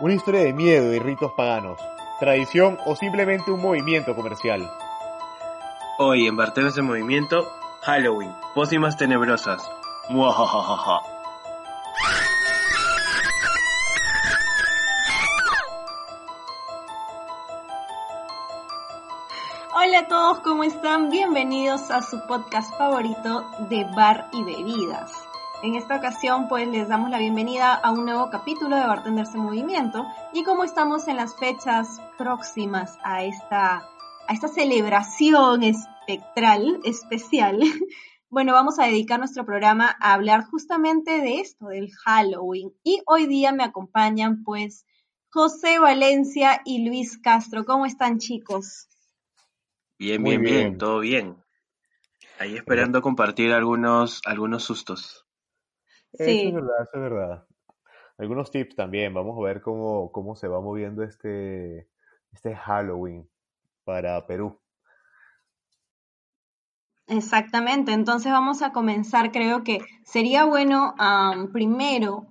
Una historia de miedo y ritos paganos, tradición o simplemente un movimiento comercial. Hoy en Barteros de Movimiento, Halloween, pócimas tenebrosas. Muajajaja. Hola a todos, ¿cómo están? Bienvenidos a su podcast favorito de bar y bebidas. En esta ocasión pues les damos la bienvenida a un nuevo capítulo de Bartenders en Movimiento y como estamos en las fechas próximas a esta, a esta celebración espectral, especial, bueno, vamos a dedicar nuestro programa a hablar justamente de esto, del Halloween. Y hoy día me acompañan pues José Valencia y Luis Castro. ¿Cómo están chicos? Bien, bien, bien, bien. todo bien. Ahí esperando compartir algunos, algunos sustos. Eso es verdad, eso es verdad. Algunos tips también, vamos a ver cómo, cómo se va moviendo este, este Halloween para Perú. Exactamente, entonces vamos a comenzar. Creo que sería bueno primero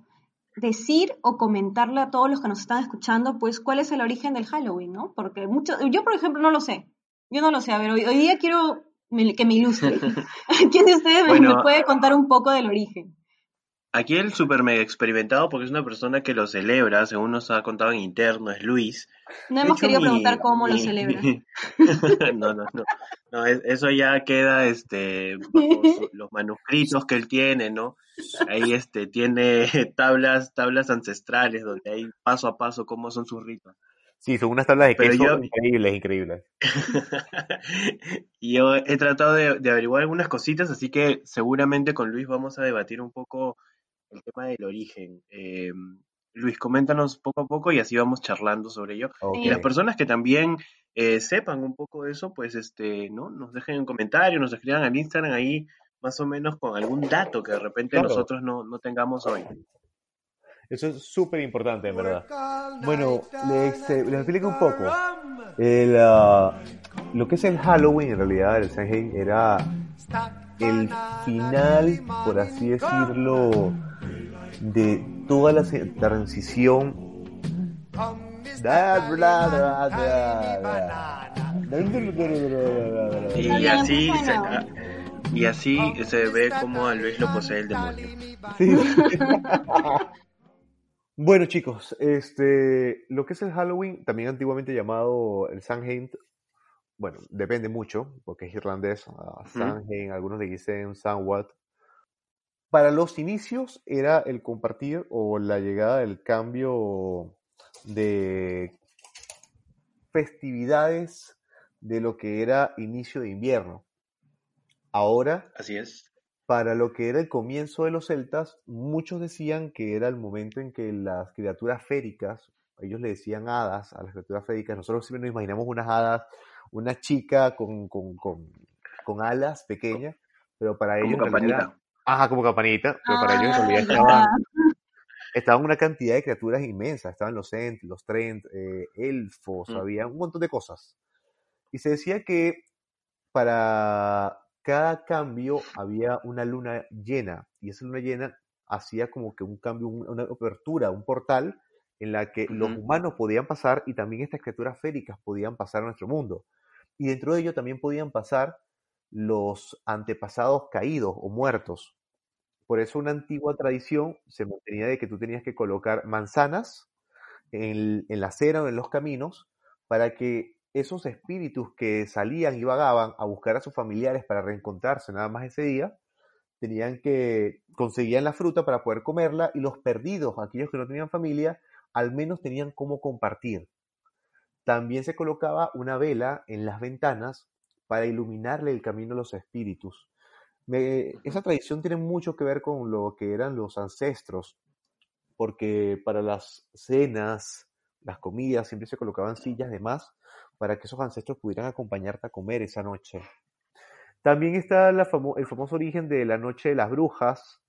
decir o comentarle a todos los que nos están escuchando, pues, cuál es el origen del Halloween, ¿no? Porque mucho, yo, por ejemplo, no lo sé. Yo no lo sé. A ver, hoy, hoy día quiero me- que me ilustre. ¿Quién de ustedes me- puede contar un poco del origen? Aquí el super mega experimentado, porque es una persona que lo celebra, según nos ha contado en interno, es Luis. No De hemos hecho, querido mi- preguntar cómo lo mi- celebra. No, no, no. No, es- eso ya queda este, bajo su- los manuscritos que él tiene, ¿no? Ahí este, tiene tablas, tablas ancestrales donde hay paso a paso cómo son sus ritos. Sí, son unas tablas de Pero queso yo- increíbles, increíbles. Y yo he tratado de, de averiguar algunas cositas, así que seguramente con Luis vamos a debatir un poco el tema del origen. Eh, Luis, coméntanos poco a poco y así vamos charlando sobre ello. Y las personas que también eh, sepan un poco de eso, pues este, ¿no? Nos dejen en comentarios, nos escriban al Instagram ahí más o menos con algún dato que de repente Claro. nosotros no, no tengamos hoy. Eso es súper importante, en verdad. Bueno, les, eh, les explico un poco. El, ah, lo que es el Halloween, en realidad, el Samhain, era el final, por así decirlo, de toda la transición. Y así, se, bueno. y así se ve como a Luis lo posee el demonio. Sí. Bueno chicos, este, lo que es el Halloween, también antiguamente llamado el Samhain, bueno, depende mucho, porque es irlandés, ah, Samhain, algunos le dicen Samhain. Para los inicios era el compartir o la llegada del cambio de festividades de lo que era inicio de invierno. Ahora Así es. para lo que era el comienzo de los celtas, muchos decían que era el momento en que las criaturas féricas, ellos le decían hadas a las criaturas féricas, nosotros siempre nos imaginamos unas hadas, una chica con, con, con, con alas pequeñas, pero para ellos Ajá, como campanita, pero para ellos en Ah, realidad estaban, estaban una cantidad de criaturas inmensas, estaban los Ent, los Trent, eh, elfos, Mm. había un montón de cosas. Y se decía que para cada cambio había una luna llena y esa luna llena hacía como que un cambio, un- una apertura, un portal en la que los humanos podían pasar y también estas criaturas féricas podían pasar a nuestro mundo. Y dentro de ello también podían pasar los antepasados caídos o muertos. Por eso una antigua tradición se mantenía de que tú tenías que colocar manzanas en, la acera o en los caminos para que esos espíritus que salían y vagaban a buscar a sus familiares para reencontrarse nada más ese día, tenían que conseguían la fruta para poder comerla y los perdidos, aquellos que no tenían familia, al menos tenían cómo compartir. También se colocaba una vela en las ventanas para iluminarle el camino a los espíritus. esa tradición tiene mucho que ver con lo que eran los ancestros, porque para las cenas, las comidas, siempre se colocaban sillas de más para que esos ancestros pudieran acompañarte a comer esa noche. También está el famoso origen de la Noche de las Brujas,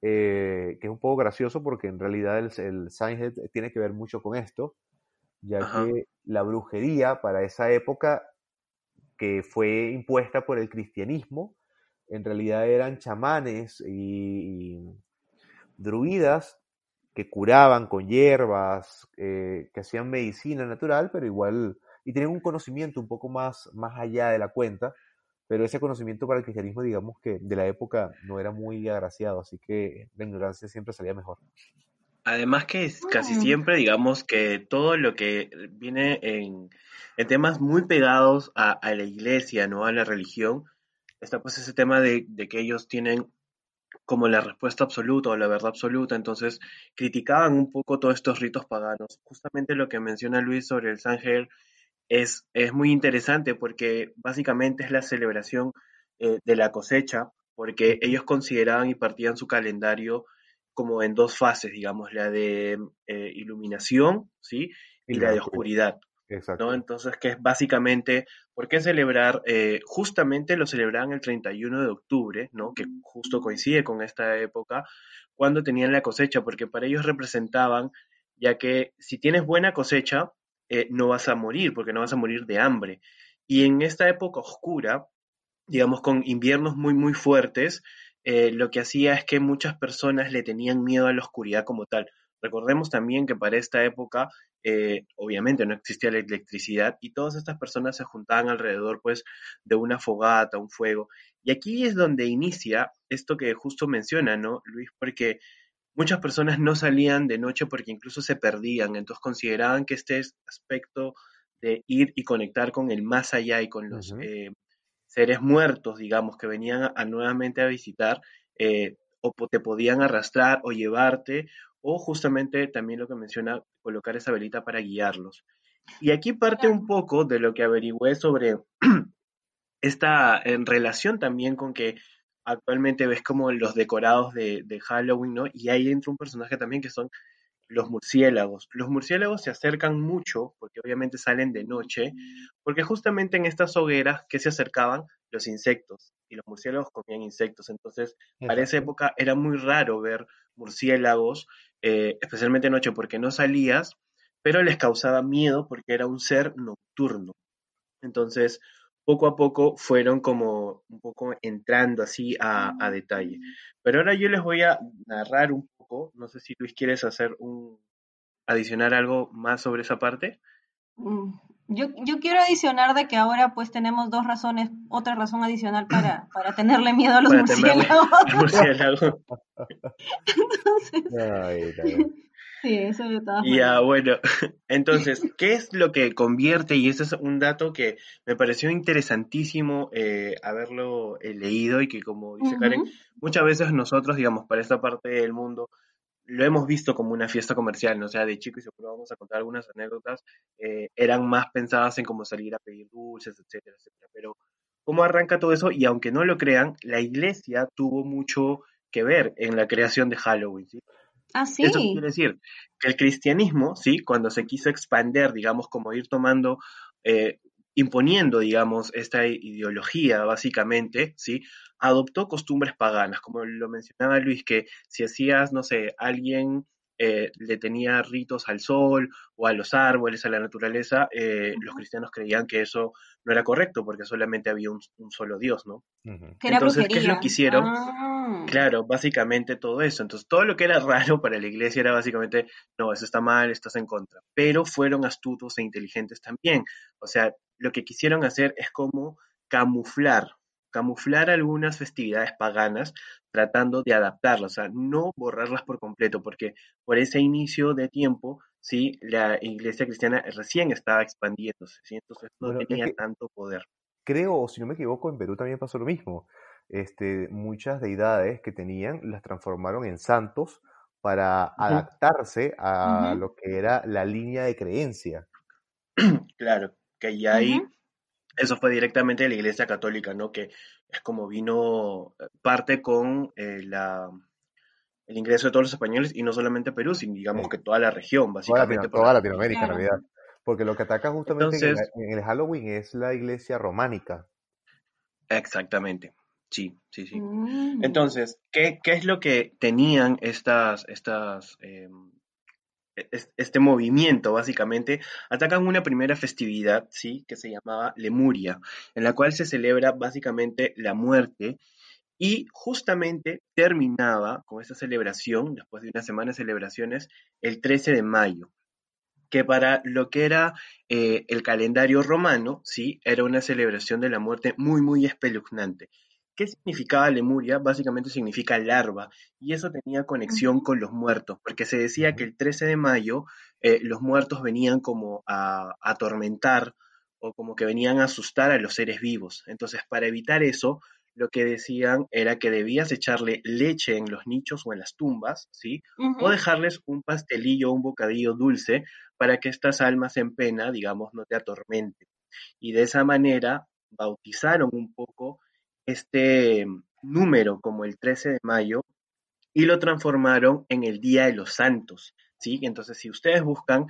eh, que es un poco gracioso porque en realidad el, el tiene que ver mucho con esto, ya que la brujería para esa época que fue impuesta por el cristianismo, en realidad eran chamanes y, druidas que curaban con hierbas, eh, que hacían medicina natural, pero igual, y tenían un conocimiento un poco más, más allá de la cuenta, pero ese conocimiento para el cristianismo, digamos que de la época no era muy agraciado, así que la ignorancia siempre salía mejor. Además que casi mm. siempre, digamos que todo lo que viene en, temas muy pegados a, la iglesia, ¿no? A la religión, está pues ese tema de, que ellos tienen como la respuesta absoluta o la verdad absoluta, entonces criticaban un poco todos estos ritos paganos. Justamente lo que menciona Luis sobre el Sángel es, es muy interesante porque básicamente es la celebración eh, de la cosecha, porque ellos consideraban y partían su calendario como en dos fases, digamos, la de eh, iluminación, ¿sí? Y, la, de oscuridad. Exacto. ¿no? Entonces, que es básicamente, ¿por qué celebrar? Eh, justamente lo celebraban el 31 de octubre, ¿no? Que justo coincide con esta época, cuando tenían la cosecha, porque para ellos representaban, ya que si tienes buena cosecha, eh, no vas a morir, porque no vas a morir de hambre. Y en esta época oscura, digamos, con inviernos muy, muy fuertes, eh, lo que hacía es que muchas personas le tenían miedo a la oscuridad como tal. Recordemos también que para esta época, eh, obviamente no existía la electricidad y todas estas personas se juntaban alrededor pues de una fogata, un fuego. Y aquí es donde inicia esto que justo menciona, ¿no, Luis? Porque muchas personas no salían de noche porque incluso se perdían, entonces consideraban que este aspecto de ir y conectar con el más allá y con los seres muertos, digamos, que venían a, nuevamente a visitar, eh, o te podían arrastrar o llevarte, o justamente también lo que menciona, colocar esa velita para guiarlos. Y aquí parte un poco de lo que averigüé sobre esta en relación también con que actualmente ves como los decorados de, de Halloween, ¿no? Y ahí entra un personaje también que son los murciélagos. Los murciélagos se acercan mucho, porque obviamente salen de noche, porque justamente en estas hogueras que se acercaban los insectos, y los murciélagos comían insectos. Entonces, para esa época era muy raro ver murciélagos, eh, especialmente de noche, porque no salías, pero les causaba miedo porque era un ser nocturno. Entonces, poco a poco fueron como un poco entrando así a, a detalle. Pero ahora yo les voy a narrar un no sé si Luis quieres hacer un adicionar algo más sobre esa parte. Mm, yo, yo, quiero adicionar de que ahora pues tenemos dos razones, otra razón adicional para, para tenerle miedo a los murciélagos. sí, eso de todas Ya, bueno, entonces, ¿qué es lo que convierte? Y ese es un dato que me pareció interesantísimo eh, haberlo eh, leído y que como dice Karen, muchas veces nosotros, digamos, para esta parte del mundo, lo hemos visto como una fiesta comercial, ¿no? O sea, de chico, y seguro vamos a contar algunas anécdotas, eh, eran más pensadas en cómo salir a pedir dulces, etcétera, etcétera. Pero, ¿cómo arranca todo eso? Y aunque no lo crean, la iglesia tuvo mucho que ver en la creación de Halloween, ¿sí? Ah, sí. Eso quiere decir que el cristianismo, ¿sí? Cuando se quiso expander, digamos, como ir tomando eh, imponiendo, digamos, esta ideología, básicamente, ¿sí? Adoptó costumbres paganas, como lo mencionaba Luis, que si hacías, no sé, alguien eh, le tenía ritos al sol o a los árboles, a la naturaleza, eh, los cristianos creían que eso no era correcto porque solamente había un, solo Dios, ¿no? Entonces, ¿qué es lo que hicieron? Ah. Claro, básicamente todo eso. Entonces, todo lo que era raro para la iglesia era básicamente, no, eso está mal, estás en contra. Pero fueron astutos e inteligentes también. O sea, lo que quisieron hacer es como camuflar, camuflar algunas festividades paganas tratando de adaptarlas, o sea, no borrarlas por completo, porque por ese inicio de tiempo, sí, la iglesia cristiana recién estaba expandiéndose, ¿sí? entonces no tenía tanto poder. Creo, si no me equivoco, en Perú también pasó lo mismo. Este, muchas deidades que tenían las transformaron en santos para adaptarse a lo que era la línea de creencia. Claro, que ya ahí, eso fue directamente de la Iglesia Católica, ¿no? Que es como vino parte con la, el ingreso de todos los españoles y no solamente Perú, sino digamos que toda la región, básicamente. Toda, Latinoamérica, en realidad. Porque lo que ataca justamente en, el, Halloween es la iglesia románica. Exactamente. Sí, sí, sí. Mm. Entonces, ¿qué, ¿qué, es lo que tenían estas, estas, em, este movimiento, básicamente? Atacan una primera festividad, ¿sí? Que se llamaba Lemuria, en la cual se celebra básicamente la muerte y justamente terminaba con esta celebración, después de una semana de celebraciones, el 13 de mayo que para lo que era eh, el calendario romano, ¿sí? Era una celebración de la muerte muy, muy espeluznante. ¿Qué significaba Lemuria? Básicamente significa larva, y eso tenía conexión con los muertos, porque se decía que el 13 de mayo eh, los muertos venían como a atormentar o como que venían a asustar a los seres vivos. Entonces, para evitar eso, lo que decían era que debías echarle leche en los nichos o en las tumbas, ¿sí? O dejarles un pastelillo o un bocadillo dulce para que estas almas en pena, digamos, no te atormenten. Y de esa manera bautizaron un poco este número como el 13 de mayo y lo transformaron en el Día de los Santos, ¿sí? Entonces, si ustedes buscan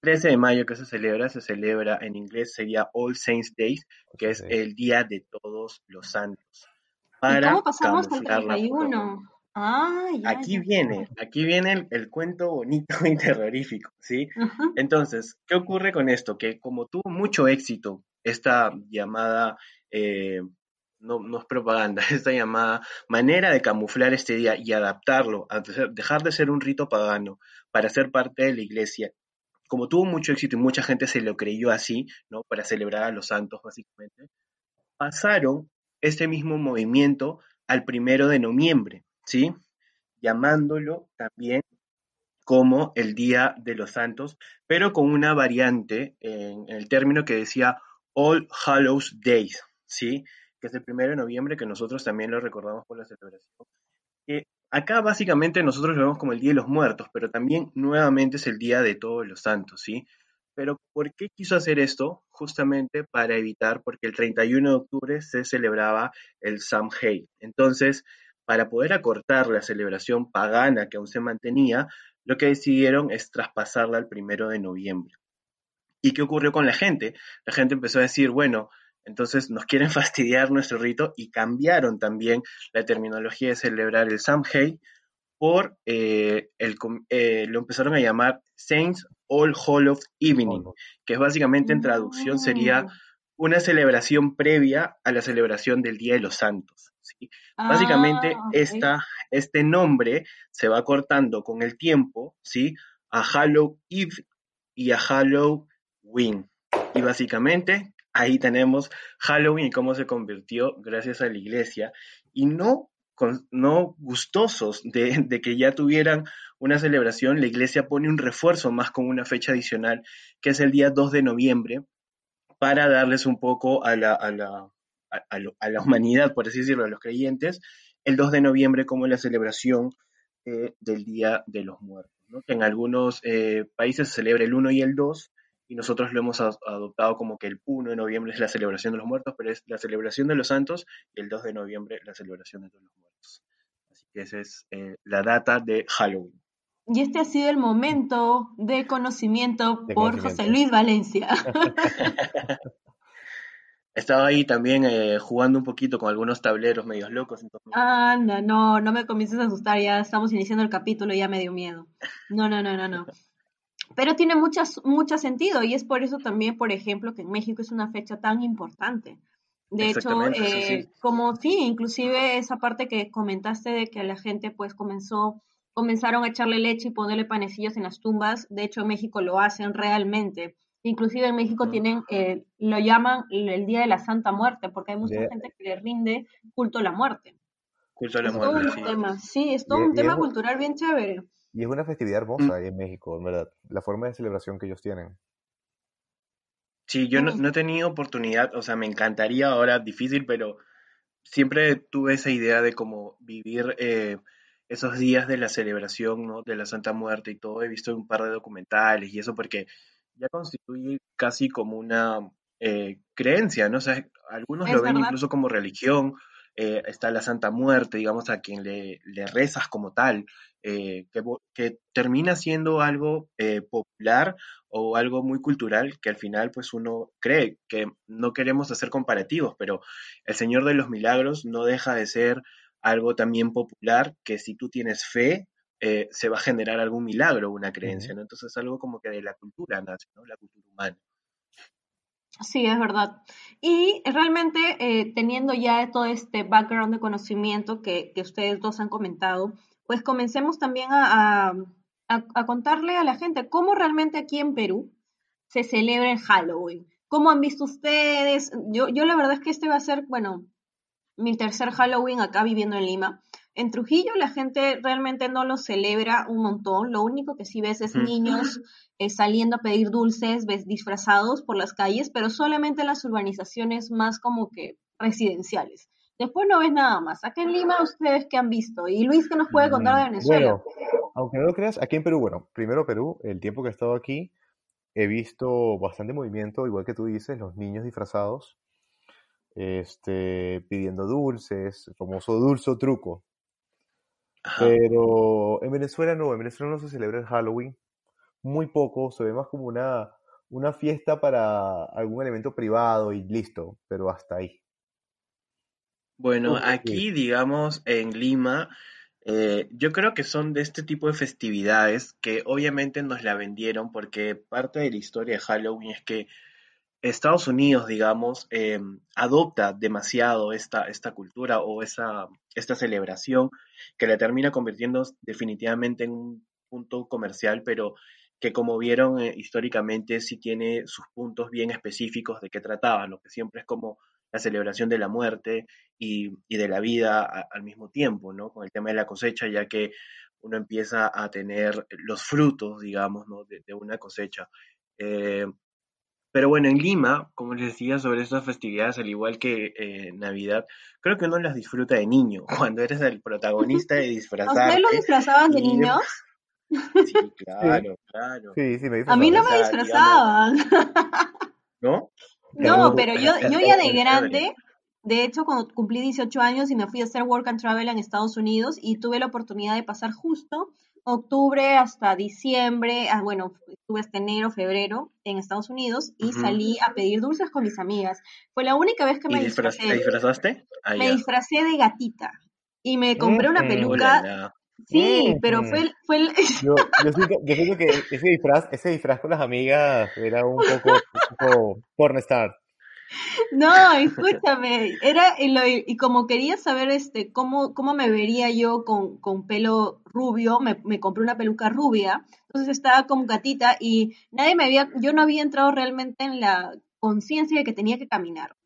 13 de mayo que se celebra, se celebra en inglés sería All Saints Days, que es el Día de Todos los Santos. Para ¿Y cómo pasamos al 31? Ah, aquí viene, aquí viene el, cuento bonito y terrorífico, ¿sí? Entonces, ¿qué ocurre con esto? Que como tuvo mucho éxito esta llamada, eh, no, es propaganda, esta llamada manera de camuflar este día y adaptarlo, a dejar de ser un rito pagano para ser parte de la iglesia como tuvo mucho éxito y mucha gente se lo creyó así, ¿no? Para celebrar a los santos, básicamente, pasaron este mismo movimiento al primero de noviembre, ¿sí? Llamándolo también como el Día de los Santos, pero con una variante en, el término que decía All Hallows Days, ¿sí? Que es el primero de noviembre, que nosotros también lo recordamos por la celebración. Que Acá básicamente nosotros lo vemos como el Día de los Muertos, pero también nuevamente es el Día de Todos los Santos, ¿sí? Pero ¿por qué quiso hacer esto? Justamente para evitar, porque el 31 de octubre se celebraba el Samhain. Entonces, para poder acortar la celebración pagana que aún se mantenía, lo que decidieron es traspasarla al primero de noviembre. ¿Y qué ocurrió con la gente? La gente empezó a decir, bueno, entonces nos quieren fastidiar nuestro rito y cambiaron también la terminología de celebrar el Samhain por eh, el, eh, lo empezaron a llamar Saints All of Evening, que es básicamente en traducción sería mm. una celebración previa a la celebración del Día de los Santos. básicamente ah, este nombre se va cortando con el tiempo ¿sí? a Halloween Eve y a Halloween. Y básicamente ahí tenemos Halloween y cómo se convirtió gracias a la iglesia. Y no, no gustosos de, que ya tuvieran una celebración, la iglesia pone un refuerzo más con una fecha adicional que es el día 2 de noviembre para darles un poco a la, a la, a, la humanidad, por así decirlo, a los creyentes, el 2 de noviembre como la celebración eh, del Día de los Muertos, en algunos eh, países se celebra el 1 y el 2, y nosotros lo hemos adoptado como que el 1 de noviembre es la celebración de los muertos, pero es la celebración de los santos y el 2 de noviembre la celebración de todos los muertos. Así que esa es eh, la data de Halloween. Y este ha sido el momento de conocimiento por José Luis Valencia. Estaba ahí también eh, jugando un poquito con algunos tableros medios locos. Ah, no, no, no me comiences a asustar, ya estamos iniciando el capítulo y ya me dio miedo. No, no, no, no, no. Pero tiene muchas, mucho sentido y es por eso también, por ejemplo, que en México es una fecha tan importante. De hecho, eh, como sí, inclusive esa parte que comentaste de que la gente pues comenzó, comenzaron a echarle leche y ponerle panecillos en las tumbas, de hecho en México lo hacen realmente. Inclusive en México tienen, eh, lo llaman el Día de la Santa Muerte, porque hay mucha gente que le rinde culto a la muerte. Culto a la muerte, sí. Tema. sí. es todo un tema cultural bien chévere. Y es una festividad hermosa mm. ahí en México, en verdad. La forma de celebración que ellos tienen. Sí, yo no, he tenido oportunidad, o sea, me encantaría ahora, difícil, pero siempre tuve esa idea de cómo vivir eh, esos días de la celebración, ¿no? De la Santa Muerte y todo. He visto un par de documentales y eso porque ya constituye casi como una eh, creencia, ¿no? O sea, algunos lo ven incluso como religión, eh, está la Santa Muerte, digamos, a quien le, le rezas como tal, eh, que, que, termina siendo algo eh, popular o algo muy cultural que al final pues uno cree que no queremos hacer comparativos, pero el Señor de los Milagros no deja de ser algo también popular que si tú tienes fe, eh, se va a generar algún milagro, una creencia, ¿no? Entonces es algo como que de la cultura nace, ¿no? La cultura humana. Sí, es verdad. Y realmente eh, teniendo ya todo este background de conocimiento que, que, ustedes dos han comentado, pues comencemos también a, a, contarle a la gente cómo realmente aquí en Perú se celebra el Halloween. ¿Cómo han visto ustedes? Yo, yo la verdad es que este va a ser, bueno, mi tercer Halloween acá viviendo en Lima. En Trujillo la gente realmente no lo celebra un montón. Lo único que sí ves es niños eh, saliendo a pedir dulces, ves disfrazados por las calles, pero solamente en las urbanizaciones más como que residenciales. Después no ves nada más. Acá en Lima, ¿ustedes qué han visto? Y Luis, ¿qué nos puede contar de Venezuela? Bueno, aunque no lo creas, aquí en Perú, bueno, primero Perú, el tiempo que he estado aquí, he visto bastante movimiento, igual que tú dices, los niños disfrazados, este, pidiendo dulces, el famoso dulce truco. Pero en Venezuela no, en Venezuela no se celebra el Halloween, muy poco, se ve más como una, una fiesta para algún elemento privado y listo, pero hasta ahí. Bueno, aquí, digamos, en Lima, eh, yo creo que son de este tipo de festividades que obviamente nos la vendieron porque parte de la historia de Halloween es que Estados Unidos, digamos, em, adopta demasiado esta, esta cultura o esa, esta celebración que la termina convirtiendo definitivamente en un punto comercial, pero que como vieron eh, históricamente sí tiene sus puntos bien específicos de qué trataban, lo que siempre es como la celebración de la muerte y, de la vida al mismo tiempo, ¿no? Con el tema de la cosecha, ya que uno empieza a tener los frutos, digamos, ¿no? de, una cosecha. Eh, pero bueno, en Lima, como les decía sobre estas festividades, al igual que eh, Navidad, creo que uno las disfruta de niño, cuando eres el protagonista de disfrazarte. ¿Ustedes lo disfrazaban de niños? Sí, claro, claro. Sí, sí, me A mí no me disfrazaban. ¿No? No, pero yo, yo ya de grande, de hecho, cuando cumplí 18 años y me fui a hacer work and travel en Estados Unidos y tuve la oportunidad de pasar justo octubre hasta diciembre, ah, bueno, estuve hasta enero, febrero en Estados Unidos y salí a pedir dulces con mis amigas. Fue la única vez que me disfrazé. ¿Te disfrazaste? Ah, me disfracé de gatita y me compré una peluca. Sí, pero fue el... Fue el... Yo, yo, siento, que ese disfraz, ese disfraz con las amigas era un poco, un poco pornstar. No, escúchame, era y, y, como quería saber este cómo, cómo me vería yo con, con pelo rubio, me, me, compré una peluca rubia, entonces estaba como gatita y nadie me había, yo no había entrado realmente en la conciencia de que tenía que caminar.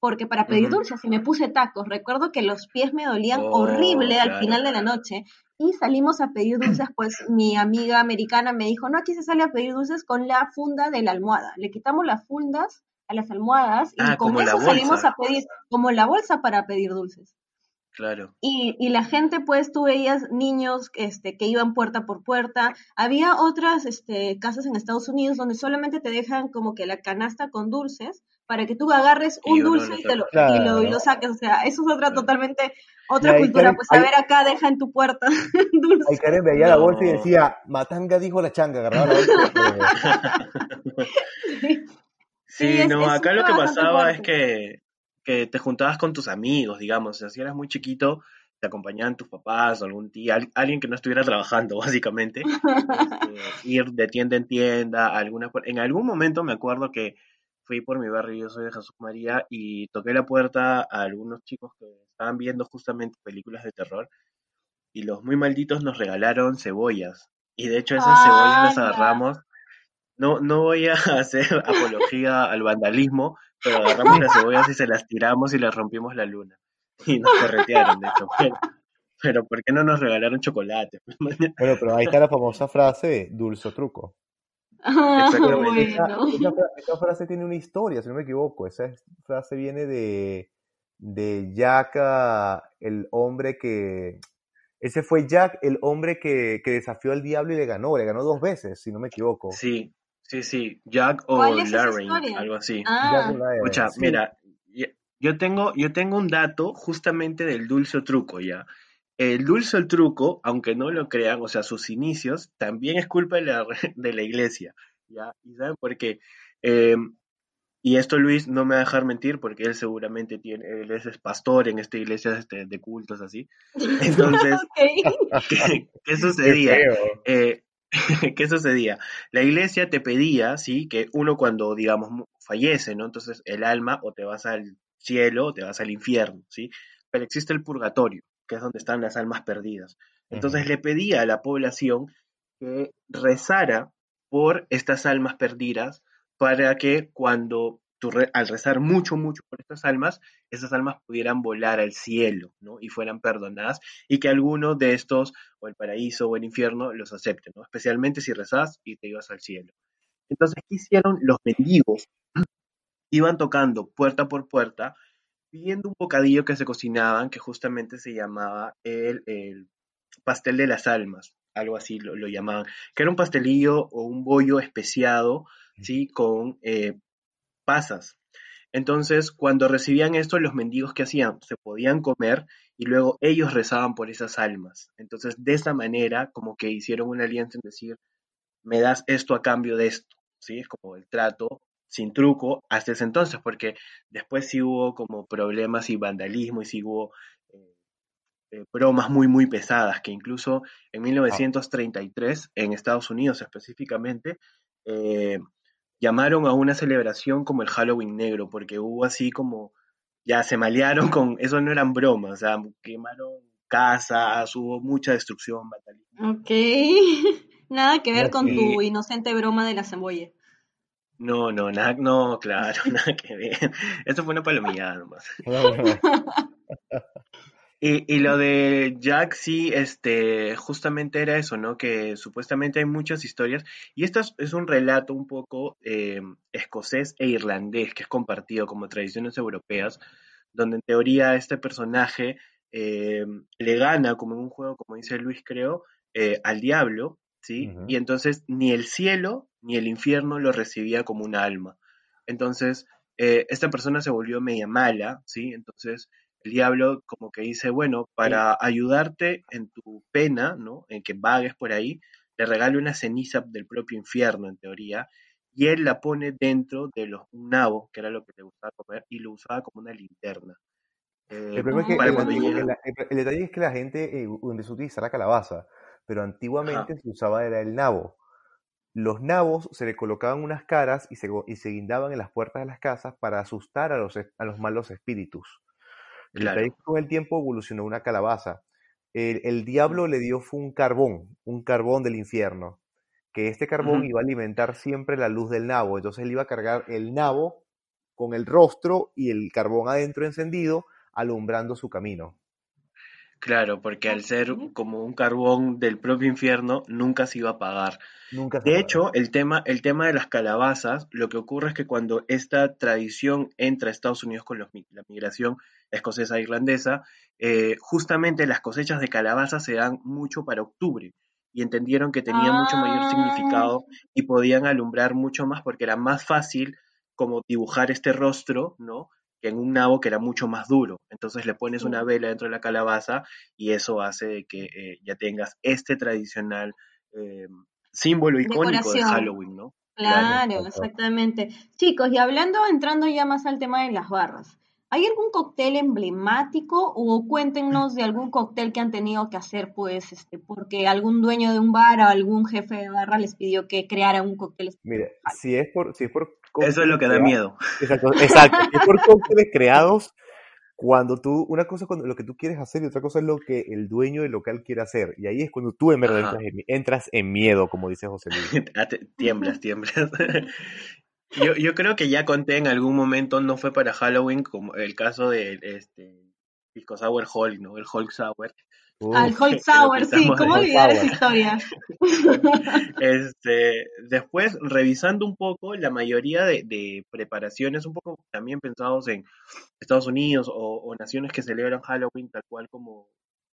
Porque para pedir dulces y me puse tacos, recuerdo que los pies me dolían oh, horrible al final de la noche y salimos a pedir dulces, pues mi amiga americana me dijo, no, aquí se sale a pedir dulces con la funda de la almohada. Le quitamos las fundas a las almohadas y ah, con eso salimos a pedir, como la bolsa para pedir dulces. Claro. Y, y, la gente, pues, tú veías niños este, que iban puerta por puerta. Había otras este, casas en Estados Unidos donde solamente te dejan como que la canasta con dulces para que tú agarres un dulce y, te lo, y, lo, saques. O sea, eso es otra totalmente, otra cultura. pues, a ver, acá deja en tu puerta dulce. Ahí Karen veía la bolsa y decía, Matanga dijo la changa, agarraba la bolsa. Sí, no, acá lo que pasaba es que, que, te juntabas con tus amigos, digamos, si eras muy chiquito, te acompañaban tus papás o algún tío, alguien que no estuviera trabajando, básicamente, este, ir de tienda en tienda, alguna, en algún momento me acuerdo que fui por mi barrio, yo soy de Jesús María, y toqué la puerta a algunos chicos que estaban viendo justamente películas de terror, y los muy malditos nos regalaron cebollas, y de hecho esas cebollas las agarramos no, no voy a hacer apología al vandalismo, pero agarramos las cebollas y se las tiramos y les rompimos la luna. Y nos corretearon, de hecho. Pero, ¿por qué no nos regalaron chocolate? bueno, pero ahí está la famosa frase dulce truco. Ah, esa, frase tiene una historia, si no me equivoco. Esa frase viene de, de Jack, ah, el hombre que... Ese fue Jack, el hombre que, que, desafió al diablo y le ganó. Le ganó dos veces, si no me equivoco. Sí, Sí, sí, Jack o Larry, algo así. Ah. Escucha, mira, Yo tengo, yo tengo un dato justamente del dulce o truco, ¿ya? El dulce o truco, aunque no lo crean, o sea, sus inicios, también es culpa de la, de la iglesia, ¿ya? ¿Y saben por qué? Em, y esto Luis no me va a dejar mentir porque él seguramente tiene, él es pastor en esta iglesia este, de cultos así. Entonces, ¿qué, sucedía? Eh, ¿Qué sucedía? La iglesia te pedía, sí, que uno cuando, digamos, fallece, ¿no? Entonces el alma o te vas al cielo o te vas al infierno, ¿sí? Pero existe el purgatorio, que es donde están las almas perdidas. Entonces le pedía a la población que rezara por estas almas perdidas para que cuando tú al rezar mucho, mucho por estas almas, esas almas pudieran volar al cielo, ¿no? Y fueran perdonadas y que alguno de estos, o el paraíso o el infierno, los acepte, ¿no? Especialmente si rezas y te ibas al cielo. Entonces, ¿qué hicieron los mendigos? Iban tocando puerta por puerta pidiendo un bocadillo que se cocinaban, que justamente se llamaba el, pastel de las almas, algo así lo, llamaban, que era un pastelillo o un bollo especiado, ¿sí? Con eh, pasas. Entonces, cuando recibían esto, los mendigos que hacían, se podían comer y luego ellos rezaban por esas almas. Entonces, de esa manera, como que hicieron una alianza en decir, me das esto a cambio de esto, ¿sí? Es como el trato sin truco hasta ese entonces, porque después sí hubo como problemas y vandalismo y sí hubo eh, eh, bromas muy, muy pesadas, que incluso en 1933, en Estados Unidos específicamente, eh, llamaron a una celebración como el Halloween negro, porque hubo así como, ya se malearon con, eso no eran bromas, o sea, quemaron casas, hubo mucha destrucción, vandalismo. Ok, nada que ver con tu inocente broma de la cebolla. No, no, nada, no, claro, nada que ver. Eso fue una palomilla nomás. y, y, lo de Jack, sí, este, justamente era eso, ¿no? Que supuestamente hay muchas historias. Y esto es, un relato un poco eh, escocés e irlandés, que es compartido como tradiciones europeas, donde en teoría este personaje eh, le gana, como en un juego, como dice Luis, creo, eh, al diablo, ¿sí? Y entonces ni el cielo ni el infierno lo recibía como un alma. Entonces, eh, esta persona se volvió media mala, ¿sí? Entonces, el diablo como que dice, bueno, para ayudarte en tu pena, ¿no? En que vagues por ahí, le regale una ceniza del propio infierno, en teoría, y él la pone dentro de los, un nabo, que era lo que le gustaba comer, y lo usaba como una linterna. el, detalle es que la gente eh, empezó a utilizar la calabaza pero antiguamente se usaba era el nabo. Los nabos se le colocaban unas caras y se, y se guindaban en las puertas de las casas para asustar a los, a los malos espíritus. Con el tiempo evolucionó una calabaza. El, diablo le dio fue un carbón, un carbón del infierno, que este carbón iba a alimentar siempre la luz del nabo. Entonces él iba a cargar el nabo con el rostro y el carbón adentro encendido, alumbrando su camino. Claro, porque al ser como un carbón del propio infierno, nunca se iba a apagar. Nunca de hecho, el tema, el tema de las calabazas, lo que ocurre es que cuando esta tradición entra a Estados Unidos con la migración escocesa e irlandesa, eh, justamente las cosechas de calabazas se dan mucho para octubre y entendieron que tenía mucho mayor significado ah. y podían alumbrar mucho más porque era más fácil como dibujar este rostro, ¿no? En un nabo que era mucho más duro. Entonces le pones una vela dentro de la calabaza y eso hace que eh, ya tengas este tradicional eh, símbolo icónico de Halloween, ¿no? Claro, exactamente. Chicos, y hablando, entrando ya más al tema de las barras, ¿hay algún cóctel emblemático o cuéntenos de algún cóctel que han tenido que hacer, pues, este, porque algún dueño de un bar o algún jefe de barra les pidió que creara un cóctel? Mire, si es por, si es por eso es lo que da miedo. Exacto, exacto. es por cócteles creados cuando tú, una cosa es lo que tú quieres hacer y otra cosa es lo que el dueño del local quiere hacer. Y ahí es cuando tú en verdad entras en, miedo, como dice José Luis. Ah, tiemblas, tiemblas. yo, yo creo que ya conté en algún momento, no fue para Halloween, como el caso de este Pisco Sour Hulk, ¿no? El Hulk Sour, al Hulk Sour, sí, ¿cómo olvidar esa historia? este, después, revisando un poco, la mayoría de, preparaciones, un poco también pensados en Estados Unidos o, naciones que celebran Halloween tal cual como,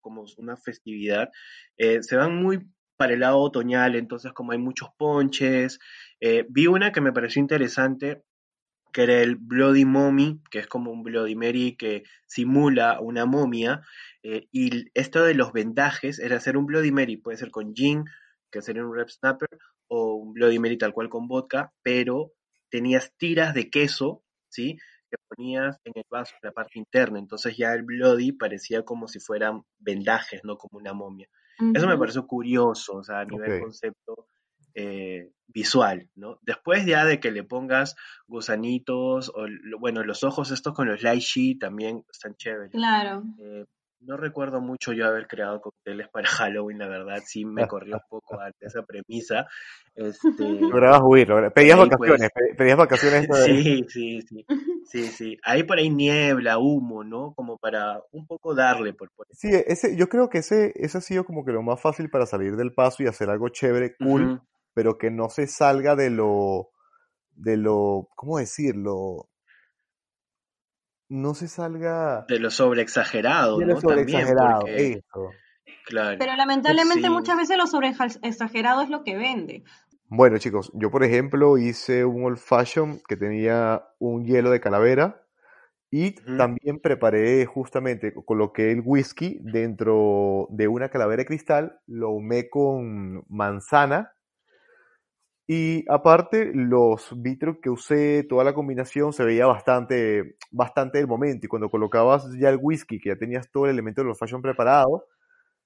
como una festividad, eh, se van muy para el lado otoñal, entonces como hay muchos ponches, eh, vi una que me pareció interesante, que era el Bloody Mommy, que es como un Bloody Mary que simula una momia, eh, y esto de los vendajes era hacer un Bloody Mary, puede ser con gin, que sería un Rep Snapper, o un Bloody Mary tal cual con vodka, pero tenías tiras de queso, ¿sí? Que ponías en el vaso, en la parte interna, entonces ya el Bloody parecía como si fueran vendajes, no como una momia. Eso me pareció curioso, o sea, a nivel concepto eh, visual, ¿no? Después ya de que le pongas gusanitos, o bueno, los ojos estos con los lychee también están chéveres. Claro. Eh, no recuerdo mucho yo haber creado cócteles para Halloween, la verdad, sí me corrió un poco ante esa premisa. Este, Lograbas huir, logra- pedías ahí, vacaciones, pe- pedías vacaciones. sí, sí, sí, sí, sí. Ahí por ahí niebla, humo, ¿no? Como para un poco darle por, por Sí, ese, yo creo que ese, ese ha sido como que lo más fácil para salir del paso y hacer algo chévere, cool. Pero que no se salga de lo, de lo, ¿cómo decirlo? No se salga de lo sobreexagerado, de lo ¿no? También, sobreexagerado, porque, eso. claro, Pero lamentablemente sí. muchas veces lo sobre exagerado es lo que vende. Bueno, chicos, yo por ejemplo hice un old fashion que tenía un hielo de calavera y también preparé justamente, coloqué el whisky dentro de una calavera de cristal, lo ahumé con manzana y aparte los vitros que usé, toda la combinación se veía bastante, bastante del momento y cuando colocabas ya el whisky, que ya tenías todo el elemento de los fashion preparado,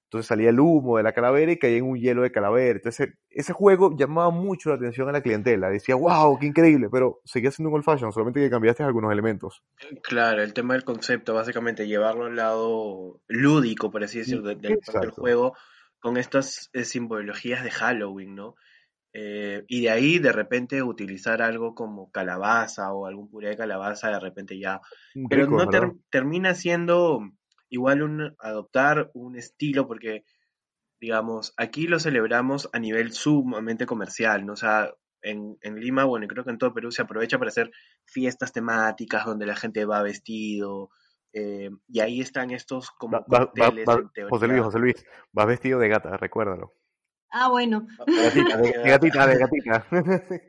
entonces salía el humo de la calavera y caía en un hielo de calavera. Entonces, ese juego llamaba mucho la atención a la clientela. Decía, wow, qué increíble, pero seguía siendo un old fashion, solamente que cambiaste algunos elementos. Claro, el tema del concepto, básicamente llevarlo al lado lúdico, por así decirlo, de- del juego, con estas eh, simbologías de Halloween, ¿no? Eh, y de ahí, de repente, utilizar algo como calabaza o algún puré de calabaza, de repente ya. Pero no termina siendo igual un adoptar un estilo, porque, digamos, aquí lo celebramos a nivel sumamente comercial, ¿no? O sea, en, en Lima, bueno, y creo que en todo Perú se aprovecha para hacer fiestas temáticas donde la gente va vestido, eh, y ahí están estos como Va- José Luis. José Luis, vas vestido de gata, recuérdalo. Ah, bueno. De gatita, de, de gatita, de gatita.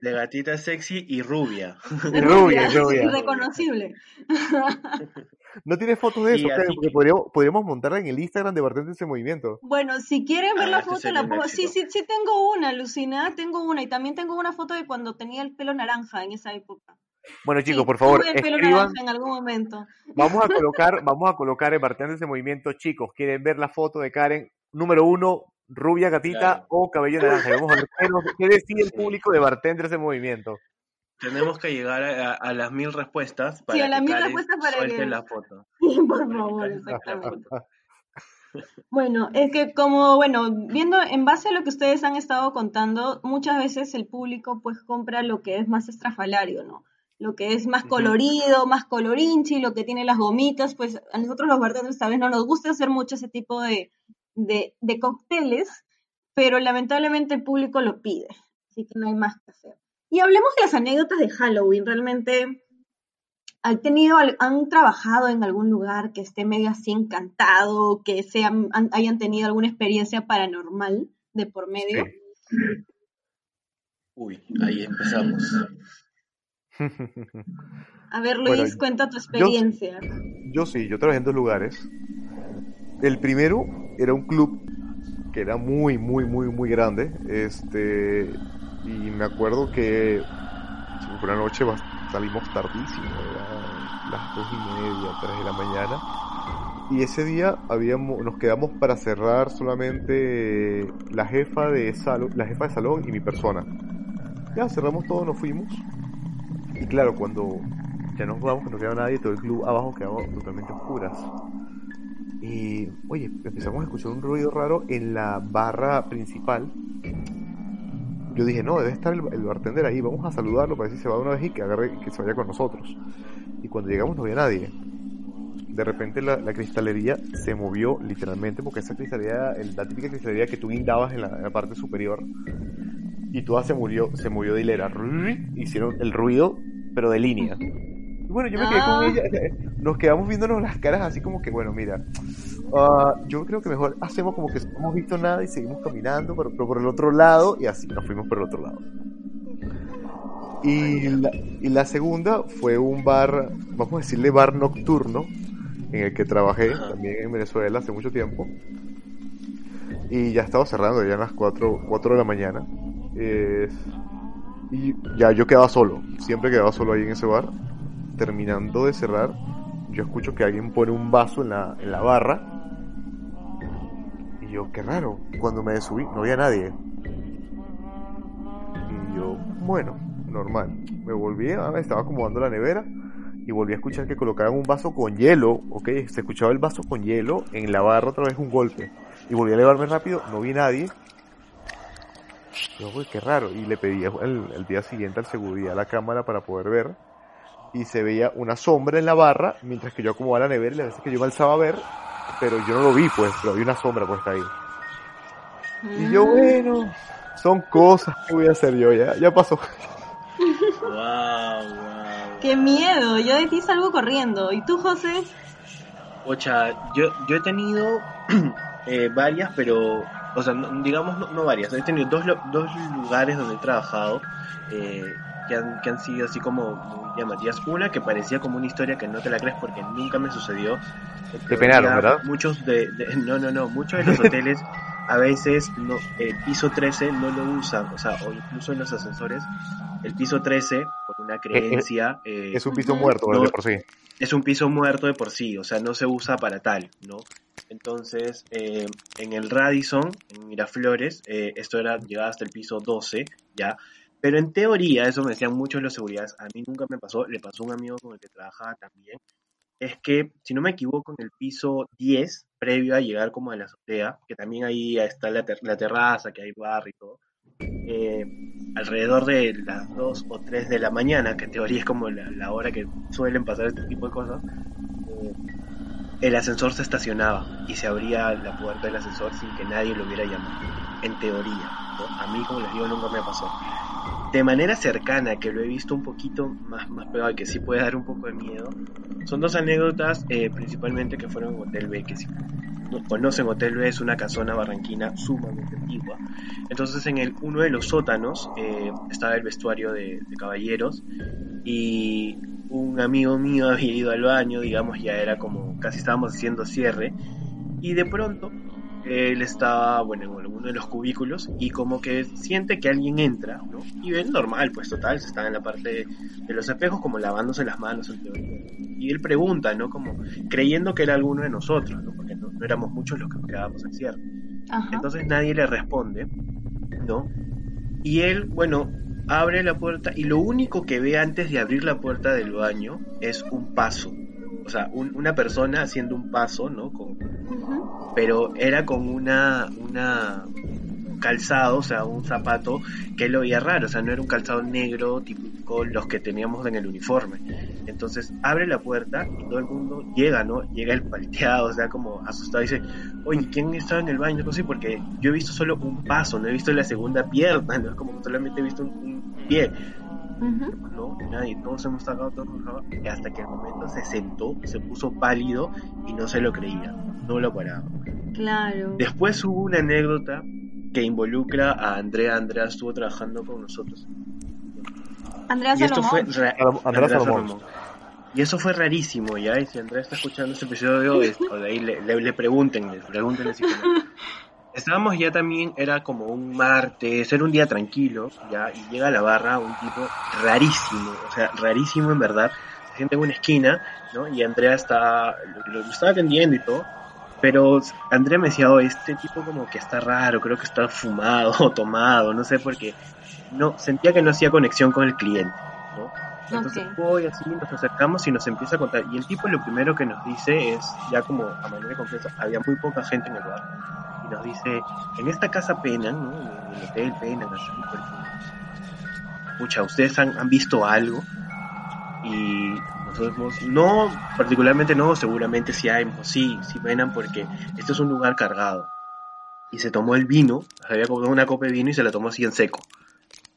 De gatita sexy y rubia. Y rubia, rubia. Irreconocible. ¿No tienes fotos de Sí, eso? así Porque que- podríamos, podríamos montarla en el Instagram de Bartender ese movimiento. Bueno, si quieren ver Ah, la este foto, la puedo. Sí, sí, sí tengo una, Lucina, tengo una. Y también tengo una foto de cuando tenía el pelo naranja en esa época. Bueno, chicos, Sí, por favor, tuve el pelo escriban. naranja en algún momento. Vamos a colocar, vamos a colocar en Bartender ese movimiento, chicos. ¿Quieren ver la foto de Karen? Número uno, rubia gatita Claro. o cabello naranja. Vamos a ver qué, decide el Sí. público de Bartender ese movimiento. Tenemos que llegar a, a las mil respuestas para a las que mil Karen respuestas para suelte que- la foto. Sí, por favor, exactamente. Bueno, es que como, bueno, viendo en base a lo que ustedes han estado contando, muchas veces el público pues compra lo que es más estrafalario, ¿no? Lo que es más colorido, más colorinchi, lo que tiene las gomitas, pues a nosotros los bartenders tal vez no nos gusta hacer mucho ese tipo de, de, de cócteles, pero lamentablemente el público lo pide, así que no hay más que hacer. Y hablemos de las anécdotas de Halloween, realmente ¿Han tenido, han trabajado en algún lugar que esté medio así encantado, que sean, han- hayan tenido alguna experiencia paranormal de por medio? Sí. Uy, ahí empezamos. A ver, Bueno, Luis, cuenta tu experiencia. Yo sí, yo trabajé en dos lugares. El primero era un club que era muy, muy, muy, muy grande. Este, y me acuerdo que una noche salimos tardísimo, eran las dos y media, tres de la mañana. Y ese día habíamos, nos quedamos para cerrar solamente la jefa de salón, la jefa de salón y mi persona. Ya cerramos todo, nos fuimos. Y claro, cuando ya nos vamos, que no quedaba nadie, todo el club abajo quedaba totalmente oscuras. Y, oye, empezamos a escuchar un ruido raro en la barra principal. Yo dije, no, debe estar el, el bartender ahí, vamos a saludarlo para ver si se va de una vez y que, agarre, que se vaya con nosotros. Y cuando llegamos no había nadie. De repente la, cristalería se movió literalmente, porque esa cristalería, la típica cristalería que tú guindabas en la, parte superior, y toda se murió, se movió de hilera. Hicieron el ruido, pero de línea. Y bueno, yo me quedé con Ah. ella. Nos quedamos viéndonos las caras así como que, bueno, mira, ah, yo creo que mejor hacemos como que no hemos visto nada y seguimos caminando, pero, pero por el otro lado, y así nos fuimos por el otro lado. Y la, y la segunda fue un bar, vamos a decirle bar nocturno, en el que trabajé también en Venezuela hace mucho tiempo. Y ya estaba cerrando, ya a las 4, 4 de la mañana. Es- y ya yo quedaba solo, siempre quedaba solo ahí en ese bar. Terminando de cerrar, yo escucho que alguien pone un vaso en la, en la barra. Y yo, qué raro, cuando me subí no había nadie. Y yo, bueno, normal. Me volví, ah, estaba acomodando la nevera y volví a escuchar que colocaban un vaso con hielo, ok, se escuchaba el vaso con hielo, en la barra otra vez un golpe. Y volví a elevarme rápido, no vi nadie. Yo, uy, qué raro. Y le pedí el, día siguiente al seguridad la cámara para poder ver. Y se veía una sombra en la barra, mientras que yo acomodaba la nevera y la veces que yo me alzaba a ver, pero yo no lo vi, pues, pero vi una sombra puesta ahí. Y yo, Mm. bueno, son cosas que voy a hacer yo, ya, ya pasó. Wow, wow. ¡Qué miedo! Yo de ti salgo corriendo. ¿Y tú, José? Ocha, yo, yo he tenido eh, varias, pero, o sea, no- digamos no, no varias. He tenido dos, lo- dos lugares donde he trabajado eh, que, han, que han sido así como muy llamativas. Una que parecía como una historia que no te la crees porque nunca me sucedió. Te penaron, ¿verdad? Muchos de, de- no, no, no, muchos de los hoteles a veces no, el piso 13 no lo usan, o sea, o incluso en los ascensores, el piso 13, por una creencia, eh, Es un piso muerto, No. de por sí. es un piso muerto de por sí, o sea, no se usa para tal, ¿no? Entonces, eh, en el Radisson, en Miraflores, eh, esto era llegaba hasta el piso 12, ¿ya? Pero en teoría, eso me decían muchos los seguridades, a mí nunca me pasó, le pasó a un amigo con el que trabajaba también, es que, si no me equivoco, en el piso 10, previo a llegar como a la azotea, que también ahí está la, ter- la terraza, que hay bar y todo, eh, alrededor de las 2 o 3 de la mañana, que en teoría es como la, la hora que suelen pasar este tipo de cosas, eh, el ascensor se estacionaba y se abría la puerta del ascensor sin que nadie lo hubiera llamado, en teoría. ¿no? A mí, como les digo, nunca me pasó. De manera cercana, que lo he visto un poquito más, más pegado y que sí puede dar un poco de miedo, son dos anécdotas eh, principalmente que fueron en Hotel B, que si no conocen Hotel B es una casona barranquina sumamente antigua. Entonces en el uno de los sótanos eh, estaba el vestuario de, de caballeros y un amigo mío había ido al baño, digamos, ya era como casi estábamos haciendo cierre y de pronto él estaba, bueno, en uno de los cubículos y como que siente que alguien entra, ¿no? Y ve normal, pues total, se está en la parte de, de los espejos como lavándose las manos en teoría. Y él pregunta, ¿no? Como creyendo que era alguno de nosotros, ¿no? Porque no, no éramos muchos los que nos quedábamos al cierre. Ajá. Entonces nadie le responde, ¿no? Y él, bueno, abre la puerta y lo único que ve antes de abrir la puerta del baño es un paso. O sea, un- una persona haciendo un paso, ¿no? Con, pero era con una, una calzado, o sea, un zapato que lo veía raro, o sea, no era un calzado negro típico los que teníamos en el uniforme. Entonces abre la puerta y todo el mundo llega, ¿no? Llega el palteado, o sea, como asustado, dice, oye, ¿quién estaba en el baño? No sé, porque yo he visto solo un paso, no he visto la segunda pierna, ¿no? Como solamente he visto un, un pie. No, nadie, todos hemos sacado, todos hemos sacado, y hasta que el momento se sentó, se puso pálido y no se lo creía, no lo paraba. Claro. Después hubo una anécdota que involucra a Andrea. Andrea estuvo trabajando con nosotros. Andrea Y esto fue Salomón. ra- Andrea Andrea Salomón. Salomón. Y eso fue rarísimo, ¿ya? Y si Andrea está escuchando este episodio, es- o de ahí le, le, le pregunten, le pregúntenle si. Estábamos ya también, era como un martes, era un día tranquilo, ya, y llega a la barra un tipo rarísimo, o sea, rarísimo en verdad. Se siente en una esquina, ¿no? Y Andrea está, lo, lo estaba atendiendo y todo, pero Andrea me decía, oh, este tipo como que está raro, creo que está fumado o tomado, no sé, porque no, sentía que no hacía conexión con el cliente, ¿no? Entonces Ok. voy así, nos acercamos y nos empieza a contar. Y el tipo lo primero que nos dice es, ya como a manera de confianza, había muy poca gente en el bar. Nos dice, en esta casa penan, ¿no? En el hotel penan, así, porque, pucha, ¿ustedes han, han visto algo? Y nosotros, no, particularmente no, seguramente sí hay, sí, sí penan porque esto es un lugar cargado. Y se tomó el vino, había comprado una copa de vino y se la tomó así en seco.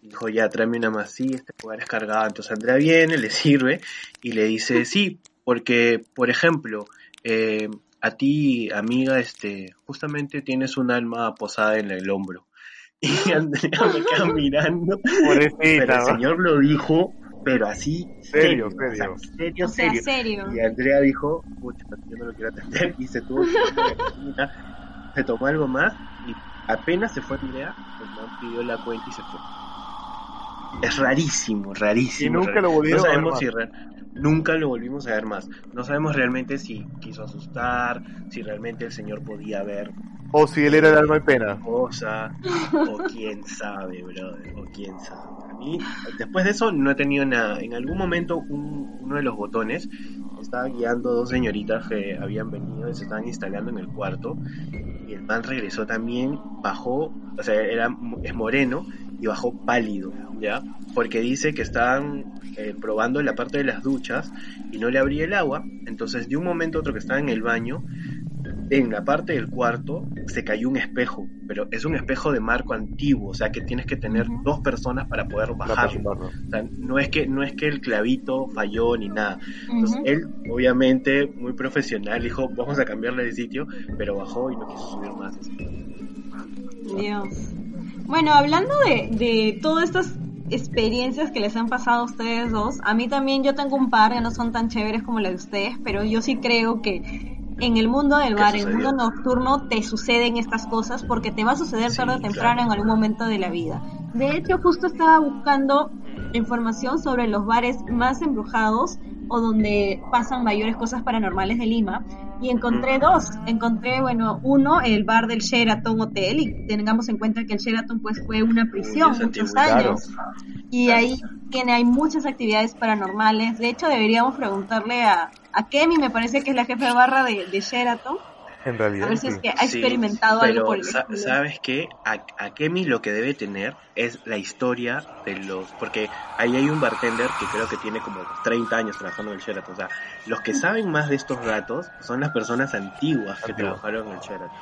Dijo, ya, tráeme una más, sí, este lugar es cargado. Entonces Andrea viene, le sirve y le dice, sí, porque, por ejemplo, eh, a ti, amiga, este, justamente tienes un alma posada en el hombro. Y Andrea me queda mirando. Pobrecita, Pero el señor lo dijo, pero así, Serio, o sea, serio. serio, O sea, serio. serio. Y Andrea dijo, pucha, yo no lo quiero atender, y se tuvo que la se tomó algo más, y apenas se fue Andrea, el man pidió la cuenta y se fue. Es rarísimo, rarísimo. Y nunca rarísimo. lo volvieron no a ver sabemos más. si Nunca lo volvimos a ver más. No sabemos realmente si quiso asustar, si realmente el señor podía ver O si él era el alma en pena. cosa, o quién sabe, brother, o quién sabe. A mí, después de eso, no he tenido nada. En algún momento, un- uno de los botones estaba guiando dos señoritas que habían venido y se estaban instalando en el cuarto. Y el man regresó también, bajó, o sea, era, es moreno y bajó pálido, ¿ya? Porque dice que estaban eh, probando la parte de las duchas y no le abría el agua. Entonces, de un momento a otro que estaba en el baño, en la parte del cuarto se cayó un espejo, pero es un espejo de marco antiguo, o sea que tienes que tener dos personas para poder bajarlo. O sea, no es que no es que el clavito falló ni nada. Entonces Ujú. él, obviamente, muy profesional, dijo, vamos a cambiarle de sitio, pero bajó y no quiso subir más. Dios. Bueno, hablando de, de todas estas experiencias que les han pasado a ustedes dos, a mí también yo tengo un par que no son tan chéveres como las de ustedes, pero yo sí creo que en el mundo del ¿Qué bar, en el mundo nocturno, te suceden estas cosas porque te va a suceder Sí, tarde o temprano claro. en algún momento de la vida. De hecho, justo estaba buscando información sobre los bares más embrujados o donde pasan mayores cosas paranormales de Lima. Y encontré dos. Encontré, bueno, uno, el bar del Sheraton Hotel y tengamos en cuenta que el Sheraton pues fue una prisión muchos años. Y ahí tiene hay muchas actividades paranormales. De hecho, deberíamos preguntarle a, a Kemi, me parece que es la jefa de barra de, de Sheraton, En a realidad. ver si sí. es que ha Sí, experimentado algo pero por el sa- estilo. sabes qué a, a Kemi lo que debe tener es la historia de los porque ahí hay un bartender que creo que tiene como 30 años trabajando en el Sheraton o sea los que saben más de estos datos son las personas antiguas que trabajaron en el Sheraton.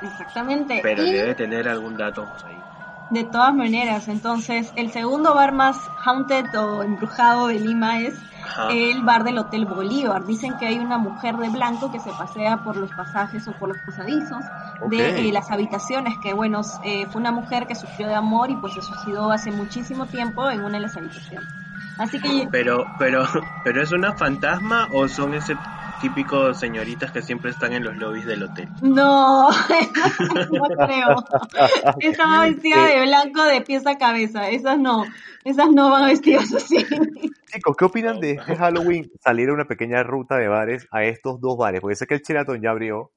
Exactamente. pero y debe tener algún dato pues, ahí de todas maneras, entonces, el segundo bar más haunted o embrujado de Lima es Ajá. el bar del Hotel Bolívar. Dicen que hay una mujer de blanco que se pasea por los pasajes o por los pasadizos de eh, las habitaciones, que bueno, eh, fue una mujer que sufrió de amor y pues se suicidó hace muchísimo tiempo en una de las habitaciones. Así que pero pero pero es una fantasma o son ese típico señoritas que siempre están en los lobbies del hotel no, no creo. Estaba vestida de blanco de pies a cabeza. Esas no, esas no van vestidas así. Chicos, ¿qué opinan de este Halloween salir a una pequeña ruta de bares a estos dos bares? Porque sé que el Sheraton ya abrió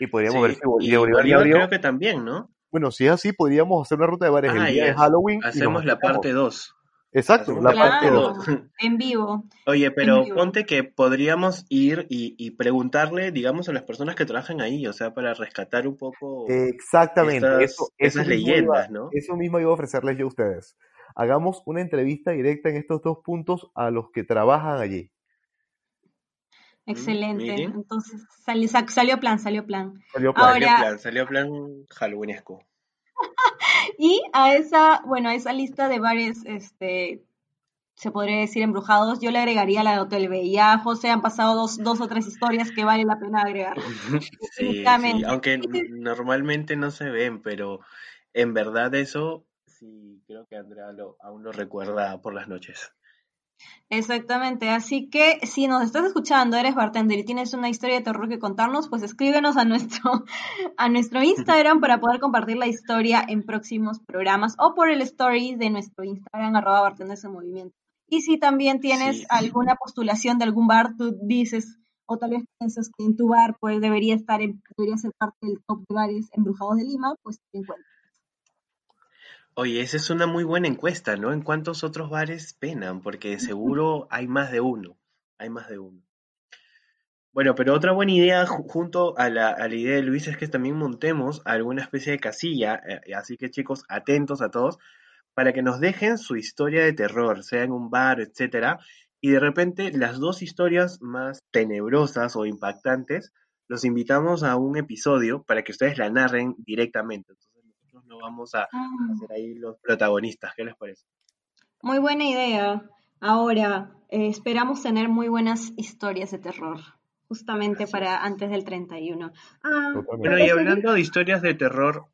y podríamos Sí, ver si y y Bolívar ya Bolívar abrió. creo que también no Bueno, si es así, podríamos hacer una ruta de bares Ah, el día de. Halloween. y hacemos la parte 2 Exacto, la parte. Claro, en vivo. Oye, pero vivo. ponte que podríamos ir y, y preguntarle, digamos, a las personas que trabajan ahí, o sea, para rescatar un poco Exactamente, estas- eso, eso esas iba- leyendas, ¿no? Eso mismo iba a ofrecerles yo a ustedes. Hagamos una entrevista directa en estos dos puntos a los que trabajan allí. Excelente. miren. Entonces sali- sa- salió plan, salió plan. Salió plan. Salió plan, salió plan halloweenesco. Y a esa, bueno, a esa lista de bares, este, se podría decir embrujados, yo le agregaría la de Hotel B. Ya, José, han pasado dos, dos o tres historias que vale la pena agregar. Sí, sí, aunque normalmente no se ven, pero en verdad eso sí creo que Andrea lo, aún lo recuerda por las noches. Exactamente, así que si nos estás escuchando, eres bartender y tienes una historia de terror que contarnos, pues escríbenos a nuestro, a nuestro Instagram para poder compartir la historia en próximos programas o por el story de nuestro Instagram, arroba bartenders en movimiento. Y si también tienes Sí. alguna postulación de algún bar, tú dices, o tal vez piensas que en tu bar pues debería estar en- debería ser parte del top de bares embrujados de Lima, pues te encuentras. Oye, esa es una muy buena encuesta, ¿no? ¿En cuántos otros bares penan? Porque seguro hay más de uno. Hay más de uno. Bueno, pero otra buena idea ju- junto a la, idea de Luis es que también montemos alguna especie de casilla. eh, así que chicos, atentos a todos para que nos dejen su historia de terror, sea en un bar, etcétera. Y de repente las dos historias más tenebrosas o impactantes, los invitamos a un episodio para que ustedes la narren directamente. No vamos a Mm. ser ahí los protagonistas. ¿Qué les parece? Muy buena idea. Ahora, eh, esperamos tener muy buenas historias de terror, justamente Así para antes del 31. Ah. Bueno, y hablando de historias de terror,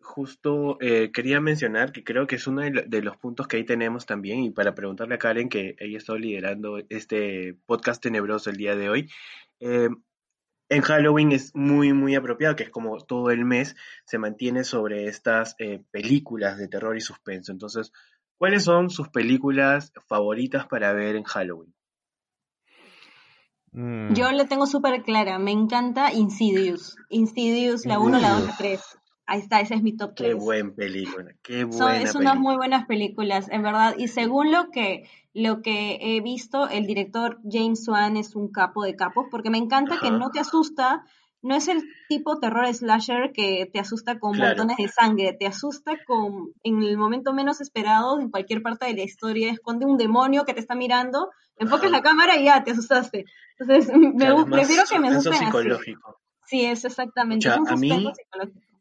justo eh, quería mencionar que creo que es uno de, los puntos que ahí tenemos también, y para preguntarle a Karen, que ella está liderando este podcast tenebroso el día de hoy, eh, en Halloween es muy, muy apropiado, que es como todo el mes se mantiene sobre estas eh, películas de terror y suspenso. Entonces, ¿cuáles son sus películas favoritas para ver en Halloween? Mm. Yo le tengo súper clara, me encanta Insidious. Insidious, la 1, la 2, la 3. Ahí está, ese es mi top 3. Qué buen película, qué buena Es unas muy buenas películas, en verdad. Y según lo que, lo que he visto, el director James Wan es un capo de capos, porque me encanta que no te asusta, no es el tipo terror slasher que te asusta con montones de sangre, te asusta con, en el momento menos esperado, en cualquier parte de la historia, esconde un demonio que te está mirando, enfocas la cámara y ya, te asustaste. Entonces, me, prefiero que me asusten psicológico. Sí, es exactamente. es un a mí, psicológico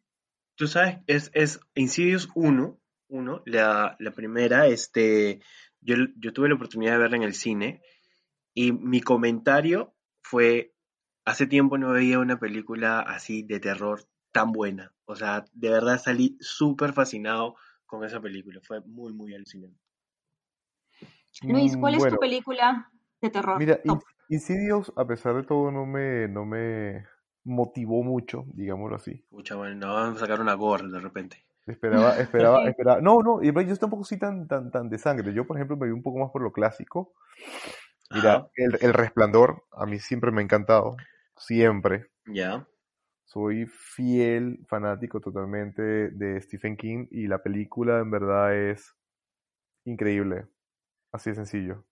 tú sabes, es, es Insidious 1, uno, la, la, primera, este, yo, yo tuve la oportunidad de verla en el cine y mi comentario fue, hace tiempo no veía una película así de terror tan buena. O sea, de verdad salí súper fascinado con esa película, fue muy, muy alucinante. Luis, ¿cuál es tu película de terror? Mira, Insidious, a pesar de todo, no me, no me, motivó mucho, digámoslo así. Pucha, bueno, no vamos a sacar una gorra de repente. Esperaba, esperaba, esperaba. No, no, yo tampoco soy tan, tan, tan de sangre. Yo, por ejemplo, me vi un poco más por lo clásico. Mira, el, el, resplandor, a mí siempre me ha encantado. Siempre. Ya. Soy fiel, fanático totalmente de Stephen King y la película en verdad es increíble. Así de sencillo.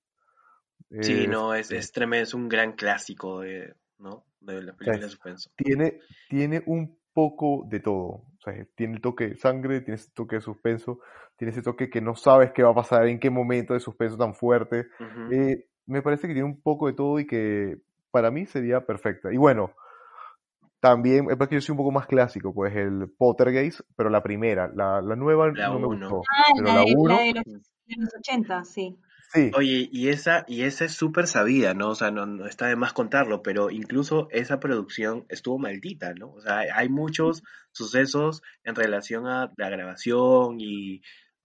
Sí, no, es, es tremendo, es un gran clásico de, ¿no? De la película de suspenso. Tiene, tiene un poco de todo. O sea, tiene el toque de sangre, tiene ese toque de suspenso, tiene ese toque que no sabes qué va a pasar, en qué momento de suspenso tan fuerte. Eh, me parece que tiene un poco de todo y que para mí sería perfecta. Y bueno, también, es porque yo soy un poco más clásico, pues el Pottergeist, pero la primera, la, la nueva no me gustó. Ah, pero la, de, la de los 80, sí. Oye, y esa, y esa es súper sabida, ¿no? O sea, no, está de más contarlo, pero incluso esa producción estuvo maldita, ¿no? O sea, hay muchos sucesos en relación a la grabación y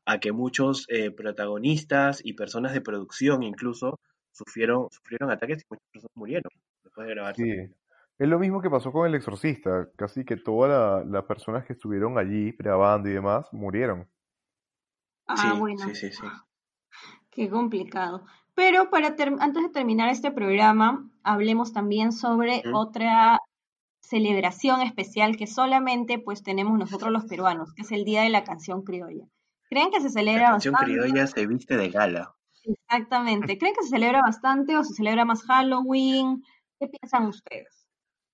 a que muchos eh, protagonistas y personas de producción incluso sufrieron, sufrieron ataques y muchas personas murieron después de grabar. Sí. Es lo mismo que pasó con El Exorcista, casi que todas las personas que estuvieron allí grabando y demás murieron. Ah, bueno. Sí, sí, sí. Qué complicado. Pero para antes de terminar este programa, hablemos también sobre otra celebración especial que solamente pues tenemos nosotros los peruanos, que es el Día de la Canción Criolla. ¿Creen que se celebra la canción criolla se viste de gala. Exactamente. ¿Creen que se celebra bastante o se celebra más Halloween? ¿Qué piensan ustedes?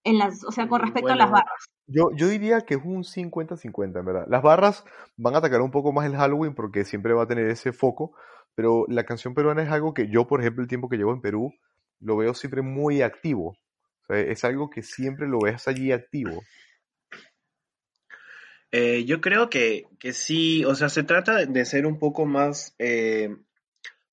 En las, o sea, con mm, respecto a las barras. Yo, yo diría que es un 50-50, en verdad. Las barras van a atacar un poco más el Halloween porque siempre va a tener ese foco, pero la canción peruana es algo que yo, por ejemplo, el tiempo que llevo en Perú, lo veo siempre muy activo. es algo que siempre lo ves allí activo. Eh, yo creo que, que, sí, o sea, se trata de ser un poco más eh,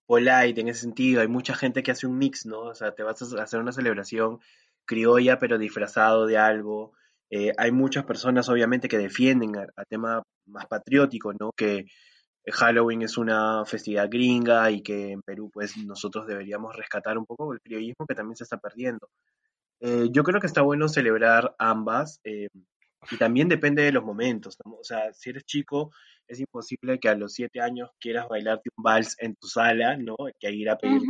polite en ese sentido. Hay mucha gente que hace un mix, ¿no? O sea, te vas a hacer una celebración criolla, pero disfrazado de algo. Eh, hay muchas personas, obviamente, que defienden a, tema más patriótico, ¿no? Que Halloween es una festividad gringa y que en Perú, pues, nosotros deberíamos rescatar un poco el criollismo que también se está perdiendo. Eh, yo creo que está bueno celebrar ambas eh, y también depende de los momentos. O sea, si eres chico, es imposible que a los siete años quieras bailarte un vals en tu sala, ¿no? Que ir a pedir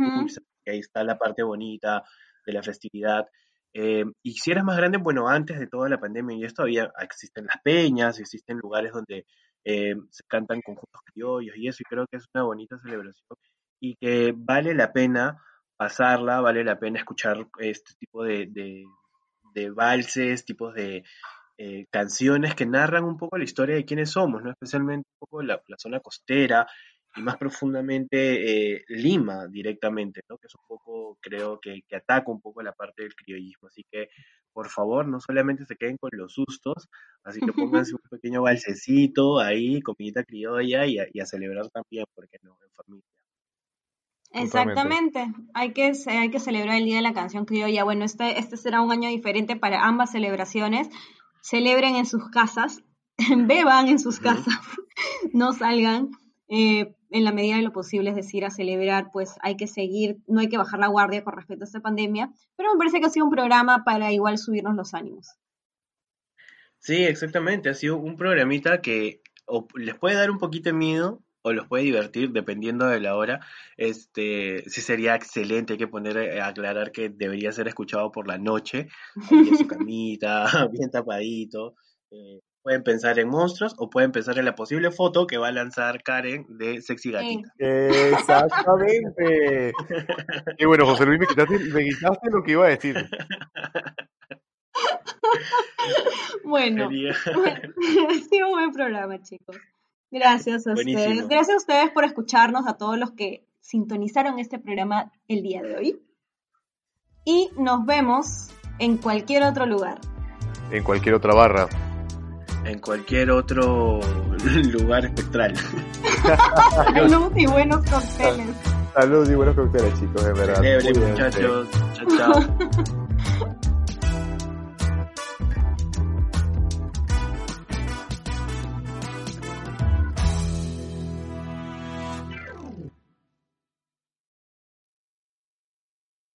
que ahí está la parte bonita de la festividad. Eh, y si eres más grande, bueno, antes de toda la pandemia y esto había, existen las peñas, existen lugares donde eh, se cantan conjuntos criollos y eso, y creo que es una bonita celebración y que vale la pena pasarla, vale la pena escuchar este tipo de, de, valses, tipos de eh, canciones que narran un poco la historia de quiénes somos, ¿no? especialmente un poco la zona costera y más profundamente eh, Lima directamente, ¿no? que es un poco, creo que, que, ataca un poco la parte del criollismo. Así que, por favor, no solamente se queden con los sustos, así que pónganse un pequeño balsecito ahí, comidita criolla y a, celebrar también, porque no, en familia. Exactamente, hay que, hay que celebrar el Día de la Canción Criolla. Bueno, este, este será un año diferente para ambas celebraciones. Celebren en sus casas, beban en sus casas, no salgan. Eh, en la medida de lo posible, es decir, a celebrar, pues hay que seguir, no hay que bajar la guardia con respecto a esta pandemia, pero me parece que ha sido un programa para igual subirnos los ánimos. Sí, exactamente, ha sido un programita que les puede dar un poquito de miedo o los puede divertir dependiendo de la hora. Este, sí sería excelente, hay que poner, aclarar que debería ser escuchado por la noche, ahí en su camita, bien tapadito. Eh, pueden pensar en monstruos o pueden pensar en la posible foto que va a lanzar Karen de Sexy Gatita. Exactamente. y bueno, José Luis, me quitaste, me quitaste lo que iba a decir. bueno, ha sido un buen programa, chicos. Gracias a ustedes. Gracias a ustedes por escucharnos, a todos los que sintonizaron este programa el día de hoy. Y nos vemos en cualquier otro lugar. En cualquier otra barra. En cualquier otro lugar espectral. Salud y buenos cócteles. Salud y buenos cócteles, chicos, de verdad. muchachos. Chao, chao.